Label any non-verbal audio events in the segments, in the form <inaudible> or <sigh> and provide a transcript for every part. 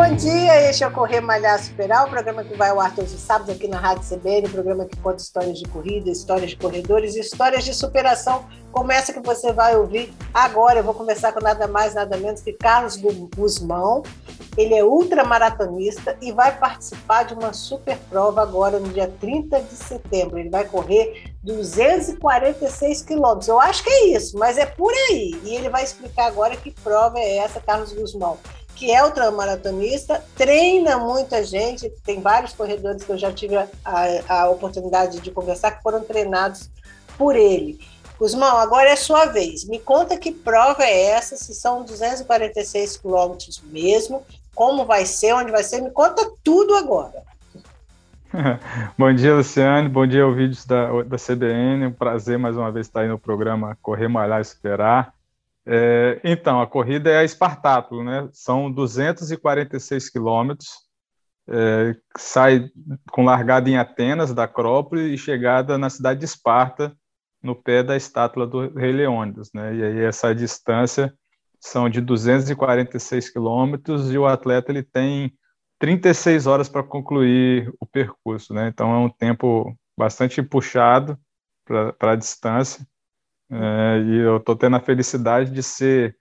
Bom dia. Este é o Correr Malhar Superar, o programa que vai ao ar todos os sábados aqui na Rádio CBN, o programa que conta histórias de corrida, histórias de corredores, histórias de superação, como essa que você vai ouvir agora. Eu vou conversar com nada mais, nada menos que Carlos Guzmão. Ele é ultramaratonista e vai participar de uma super prova agora no dia 30 de setembro. Ele vai correr 246 quilômetros. Eu acho que é isso, mas é por aí. E ele vai explicar agora que prova é essa, Carlos Guzmão que é ultramaratonista, treina muita gente, tem vários corredores que eu já tive a, a, oportunidade de conversar que foram treinados por ele. Guzmão, agora é sua vez. Me conta que prova é essa, se são 246 quilômetros mesmo, como vai ser, onde vai ser, me conta tudo agora. <laughs> Bom dia, Luciane. Bom dia, ouvintes da, da CBN. Um prazer mais uma vez estar aí no programa Correr, Malhar Esperar. É, então, a corrida é a Espartáculo, né? São 246 quilômetros, é, sai com largada em Atenas, da Acrópole, e chegada na cidade de Esparta, no pé da estátua do Rei Leônidas, né? E aí essa distância são de 246 quilômetros e o atleta ele tem 36 horas para concluir o percurso, né? Então é um tempo bastante puxado para a distância. É, e eu estou tendo a felicidade de ser,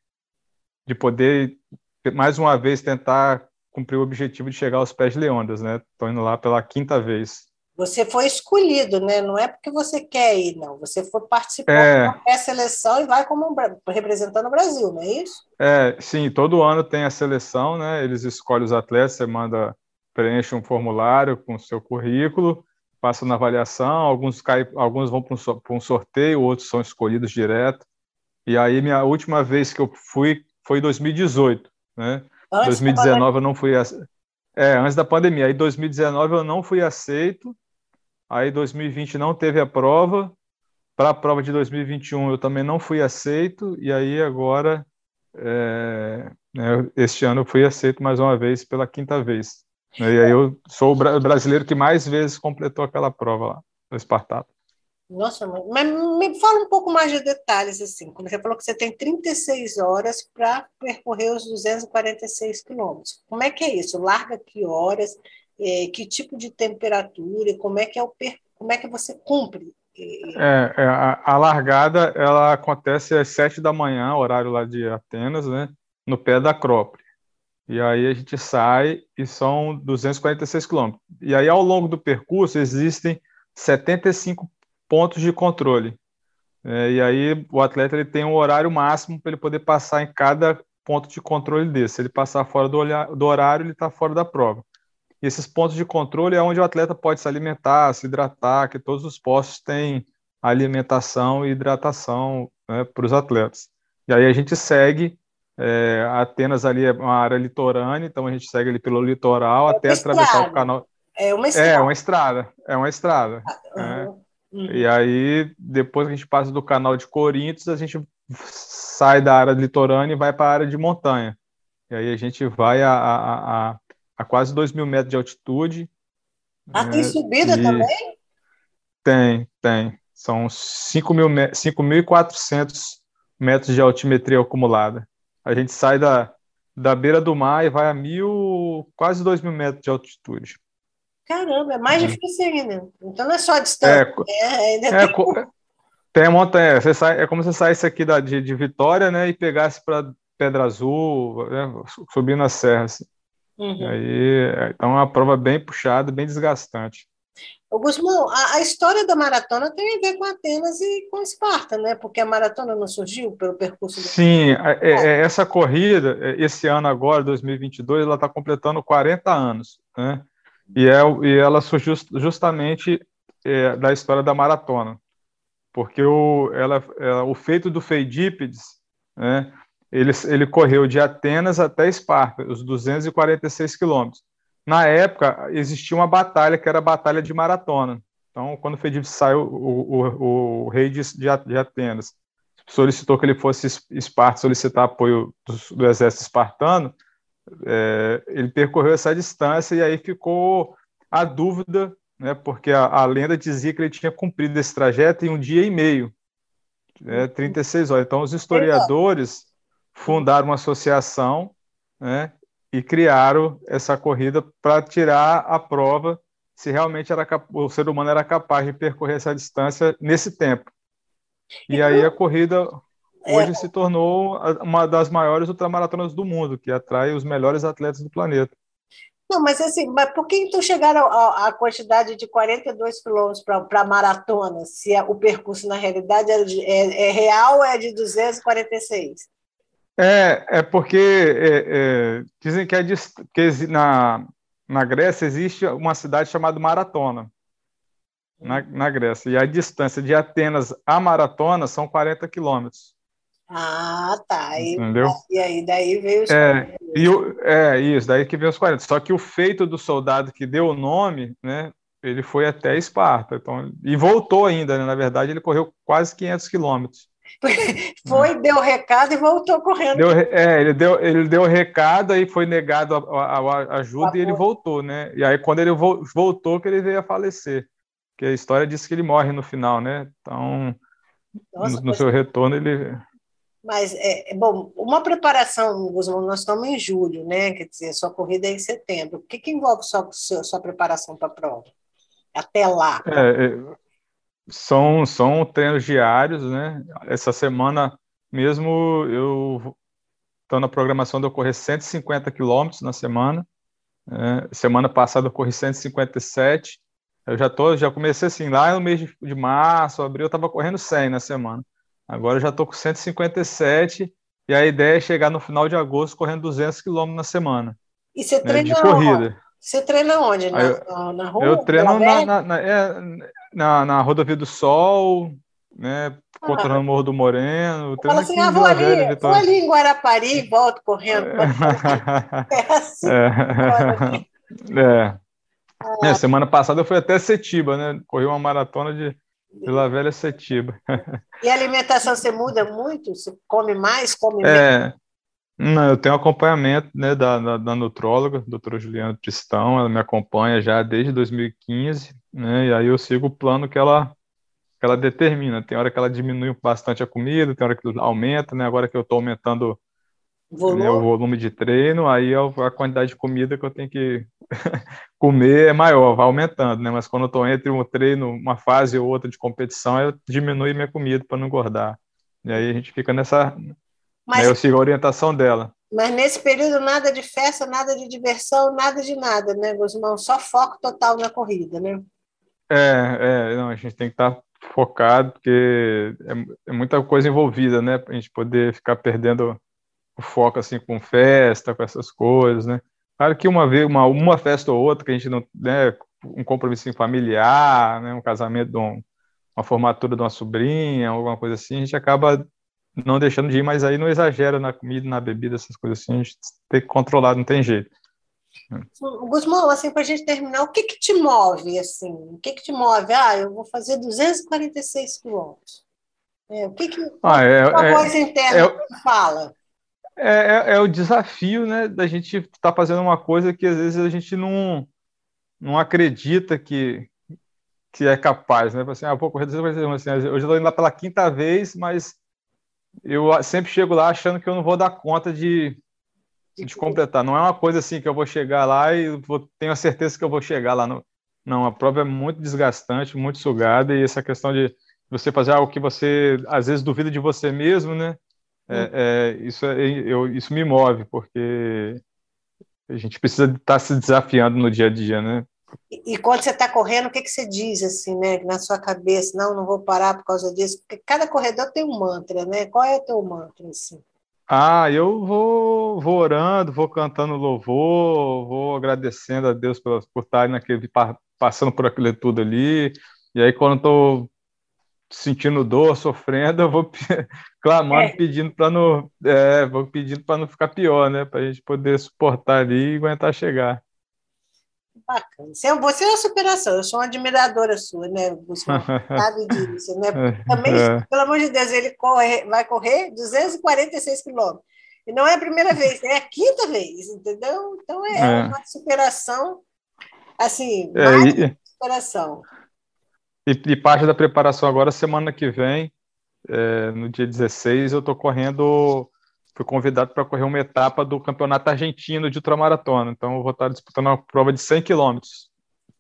de poder mais uma vez tentar cumprir o objetivo de chegar aos pés de Leônidas, né? Estou indo lá pela quinta vez. Você foi escolhido, né? Não é porque você quer ir, não. Você foi participar é... da pré-seleção e vai como representando o Brasil, não é isso? É, sim. Todo ano tem a seleção, né? Eles escolhem os atletas, você manda preenche um formulário com o seu currículo passam na avaliação, alguns, caem, alguns vão para um sorteio, outros são escolhidos direto. E aí, minha última vez que eu fui foi em 2018, né? Antes 2019 eu não fui. É, antes da pandemia. Aí, 2019 eu não fui aceito. Aí, 2020 não teve a prova. Para a prova de 2021 eu também não fui aceito. E aí, agora, é, né, este ano eu fui aceito mais uma vez pela quinta vez. E aí eu sou o brasileiro que mais vezes completou aquela prova lá, no Espartato. Nossa, mas me fala um pouco mais de detalhes, assim. Quando você falou que você tem 36 horas para percorrer os 246 quilômetros. Como é que é isso? Larga que horas? É, que tipo de temperatura? Como é que é o como é que você cumpre? É, é a, a, largada ela acontece às 7 da manhã, horário lá de Atenas, né? No pé da Acrópole. E aí a gente sai e são 246 quilômetros. E aí ao longo do percurso existem 75 pontos de controle. É, e aí o atleta ele tem um horário máximo para ele poder passar em cada ponto de controle desse. Se ele passar fora do, do horário, ele está fora da prova. E esses pontos de controle é onde o atleta pode se alimentar, se hidratar, que todos os postos têm alimentação e hidratação né, para os atletas. E aí a gente segue é, Atenas ali é uma área litorânea, então a gente segue ali pelo litoral é até estrada. atravessar o canal. É uma estrada. É uma estrada. É uma estrada. Uhum. E aí, depois que a gente passa do canal de Coríntios, a gente sai da área litorânea e vai para a área de montanha. E aí a gente vai a, a, a, a quase 2 mil metros de altitude. Ah, tem subida e... também? Tem, tem. São 5.400 metros de altimetria acumulada. A gente sai da, da beira do mar e vai a mil, quase dois mil metros de altitude. Caramba, é mais uhum. difícil ainda. Então não é só a distância. É, é, é, tem... tem a montanha. Você sai, é como se você saísse aqui da, de, de Vitória né, e pegasse para Pedra Azul, né, subindo a serra. Assim. Uhum. Aí, é, então é uma prova bem puxada, bem desgastante. Guzmão, a, a, história da maratona tem a ver com Atenas e com Esparta, né? Porque a maratona não surgiu pelo percurso Sim, é, é, é, essa corrida, é, esse ano agora, 2022, ela está completando 40 anos, né? E, é, e ela surgiu justamente é, da história da maratona, porque o, ela, o feito do Feidípides, né? Ele, ele correu de Atenas até Esparta, os 246 quilômetros. Na época, existia uma batalha que era a Batalha de Maratona. Então, quando Fedípides saiu, o, o, o, rei de, de, Atenas solicitou que ele fosse Esparta solicitar apoio do, do exército espartano, é, ele percorreu essa distância e aí ficou a dúvida, né, porque a, a, lenda dizia que ele tinha cumprido esse trajeto em um dia e meio, né, 36 horas. Então, os historiadores fundaram uma associação né, e criaram essa corrida para tirar a prova se realmente era, o ser humano era capaz de percorrer essa distância nesse tempo. E então, aí a corrida é. hoje é... se tornou uma das maiores ultramaratonas do mundo, que atrai os melhores atletas do planeta. Não, mas assim, mas por que então chegaram à quantidade de 42 quilômetros para a maratona, se é, o percurso na realidade é, é, é real é de 246? É, é porque é, é, dizem que, é, que na, na Grécia existe uma cidade chamada Maratona, na, na Grécia, e a distância de Atenas a Maratona são 40 quilômetros. Ah, tá. E, Entendeu? E aí daí veio os é, e o, é, isso, daí que veio os 40. Só que o feito do soldado que deu o nome, né, ele foi até Esparta. Então, e voltou ainda, né, na verdade, ele correu quase 500 quilômetros. <laughs> Foi, deu o recado e voltou correndo. Deu, é, ele deu, ele deu o recado e foi negado a, a, a ajuda e ele voltou, né? E aí, quando ele voltou, que ele veio a falecer. Porque a história diz que ele morre no final, né? Então, Nossa, no, no seu retorno, ele mas, é, é, bom, uma preparação, Guzmão, nós estamos em julho, né? Quer dizer, sua corrida é em setembro. O que, que envolve sua, sua, sua preparação para a prova? Até lá. É, é, são, são treinos diários, né? Essa semana mesmo eu estou na programação de eu correr 150 quilômetros na semana. É, semana passada eu corri 157. Eu já tô, já comecei assim, lá no mês de, de março, abril, eu estava correndo 100 na semana. Agora eu já estou com 157 e a ideia é chegar no final de agosto correndo 200 quilômetros na semana. E você né, treina de corrida. Você treina onde? Na, eu, na rua? Eu treino na, na, na, é, na, na Rodovia do Sol, né, controlando o Morro do Moreno. Fala assim, ah, vou ali, Velha, vou ali em Guarapari e volto correndo. é <laughs> assim. É. é. Ah. é. semana passada eu fui até Setiba, né? Corri uma maratona de Vila Velha Setiba. E a alimentação você muda muito? Você come mais, come é, menos? Não, eu tenho acompanhamento né, da, da, da nutróloga, doutora Juliana Tristão, ela me acompanha já desde 2015, né, e aí eu sigo o plano que ela, que ela determina. Tem hora que ela diminui bastante a comida, tem hora que aumenta, né, agora que eu estou aumentando volume. Né, o volume de treino, aí a quantidade de comida que eu tenho que <laughs> comer é maior, vai aumentando, né? Mas quando eu estou entre um treino, uma fase ou outra de competição, eu diminuo minha comida para não engordar. E aí a gente fica nessa. Mas, eu sigo a orientação dela. Mas nesse período, nada de festa, nada de diversão, nada de nada, né, Guzmão? Só foco total na corrida, né? É, é, não, a gente tem que estar tá focado, porque é, é muita coisa envolvida, né? Para a gente poder ficar perdendo o foco assim com festa, com essas coisas, né? Claro que uma vez, uma, uma festa ou outra que a gente não, né, um compromisso familiar, né, um casamento, de um, uma formatura de uma sobrinha, alguma coisa assim, a gente acaba não deixando de ir, mas aí não exagera na comida, na bebida, essas coisas assim, a gente tem que controlar, não tem jeito. Guzmão, assim, para a gente terminar, o que que te move, assim? O que que te move? Ah, eu vou fazer 246 quilômetros. É, o que que ah, é, a é, voz interna é, fala? É, é, é, o desafio, né, da gente estar tá fazendo uma coisa que às vezes a gente não, não acredita que, que é capaz, né? Assim, ah, vou correr assim, hoje eu estou indo lá pela quinta vez, mas eu sempre chego lá achando que eu não vou dar conta de, de completar. Não é uma coisa assim que eu vou chegar lá e vou, tenho a certeza que eu vou chegar lá. Não, não, a prova é muito desgastante, muito sugada, e essa questão de você fazer algo que você às vezes duvida de você mesmo, né? É, é, isso, é, eu, isso me move, porque a gente precisa estar tá se desafiando no dia a dia, né? E, e quando você está correndo, o que, que você diz, assim, né, na sua cabeça? Não, não vou parar por causa disso. Porque cada corredor tem um mantra, né? Qual é o teu mantra, assim? Ah, eu vou, vou orando, vou cantando louvor, vou agradecendo a Deus por, por estar naquele, passando por aquilo tudo ali. E aí, quando estou sentindo dor, sofrendo, eu vou <laughs> clamando, é. pedindo para não, é, vou pedindo para não ficar pior, né? Para a gente poder suportar ali e aguentar chegar. Bacana. Você é uma superação, eu sou uma admiradora sua, né, Gustavo? <laughs> Sabe disso, né? É, Também, é. pelo amor de Deus, ele corre, vai correr 246 quilômetros. E não é a primeira vez, é a quinta vez, entendeu? Então é, é. uma superação, assim, é, mais e, superação. E, e, parte da preparação agora, semana que vem, é, no dia 16, eu estou correndo fui convidado para correr uma etapa do campeonato argentino de ultramaratona. Então, eu vou estar disputando uma prova de 100 quilômetros.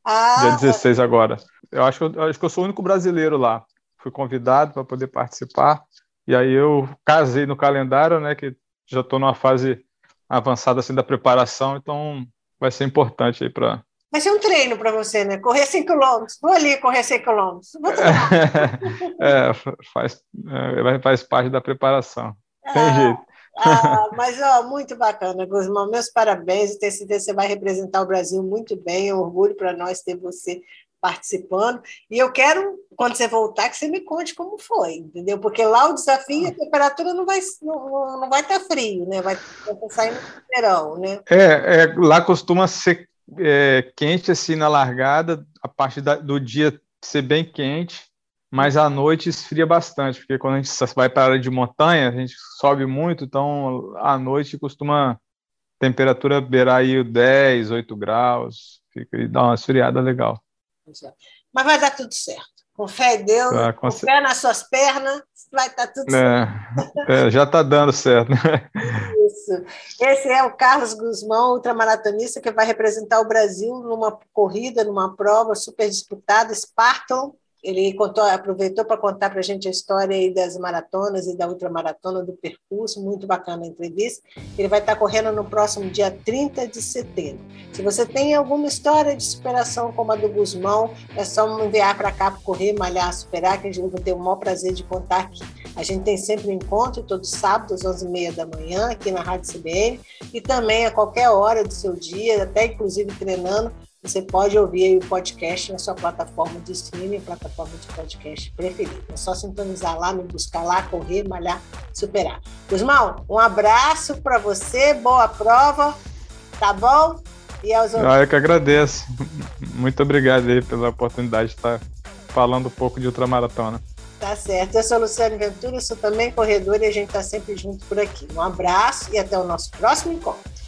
Ah, dia 16 agora. Eu acho, que eu acho que eu sou o único brasileiro lá. Fui convidado para poder participar. E aí eu casei no calendário, né? Que já estou numa fase avançada assim da preparação, então vai ser importante aí para Vai ser um treino para você, né? Correr 100 quilômetros. Vou ali correr 100 quilômetros. <laughs> é, faz, é, faz parte da preparação. Tem ah, jeito. Ah, mas ó, muito bacana, Guzmão. Meus parabéns. Tenho certeza que você vai representar o Brasil muito bem. É um orgulho para nós ter você participando. E eu quero, quando você voltar, que você me conte como foi, entendeu? Porque lá o desafio, a temperatura não vai não, não vai estar tá frio, né? Vai, vai sair no verão, né? É, é, lá costuma ser é, quente assim na largada, a parte da, do dia ser bem quente mas à noite esfria bastante, porque quando a gente vai para a área de montanha, a gente sobe muito, então à noite costuma temperatura beirar aí 10, 8 graus, fica e dá uma esfriada legal. Mas vai dar tudo certo. Com fé em Deus, ah, com, fé nas suas pernas, vai estar tudo é, certo. <laughs> É, já está dando certo. Isso. Esse é o Carlos Guzmão, ultramaratonista, que vai representar o Brasil numa corrida, numa prova super disputada, Spartan ele contou, aproveitou para contar para a gente a história das maratonas e da ultramaratona, do percurso, muito bacana a entrevista. Ele vai estar correndo no próximo dia 30 de setembro. Se você tem alguma história de superação como a do Guzmão, é só me enviar para cá para correr, malhar, superar, que gente vai ter o maior prazer de contar aqui. A gente tem sempre um encontro, todo sábado, às 11h30 da manhã, aqui na Rádio CBN, e também a qualquer hora do seu dia, até inclusive treinando, você pode ouvir o podcast na sua plataforma de streaming, plataforma de podcast preferida. É só sintonizar lá, me buscar lá, correr, malhar, superar. Guzmão, um abraço para você, boa prova, tá bom? E aos outros. Ah, eu que agradeço. Muito obrigado aí pela oportunidade de estar falando um pouco de ultramaratona. Tá certo. Eu sou a Luciane Ventura, sou também corredora e a gente está sempre junto por aqui. Um abraço e até o nosso próximo encontro.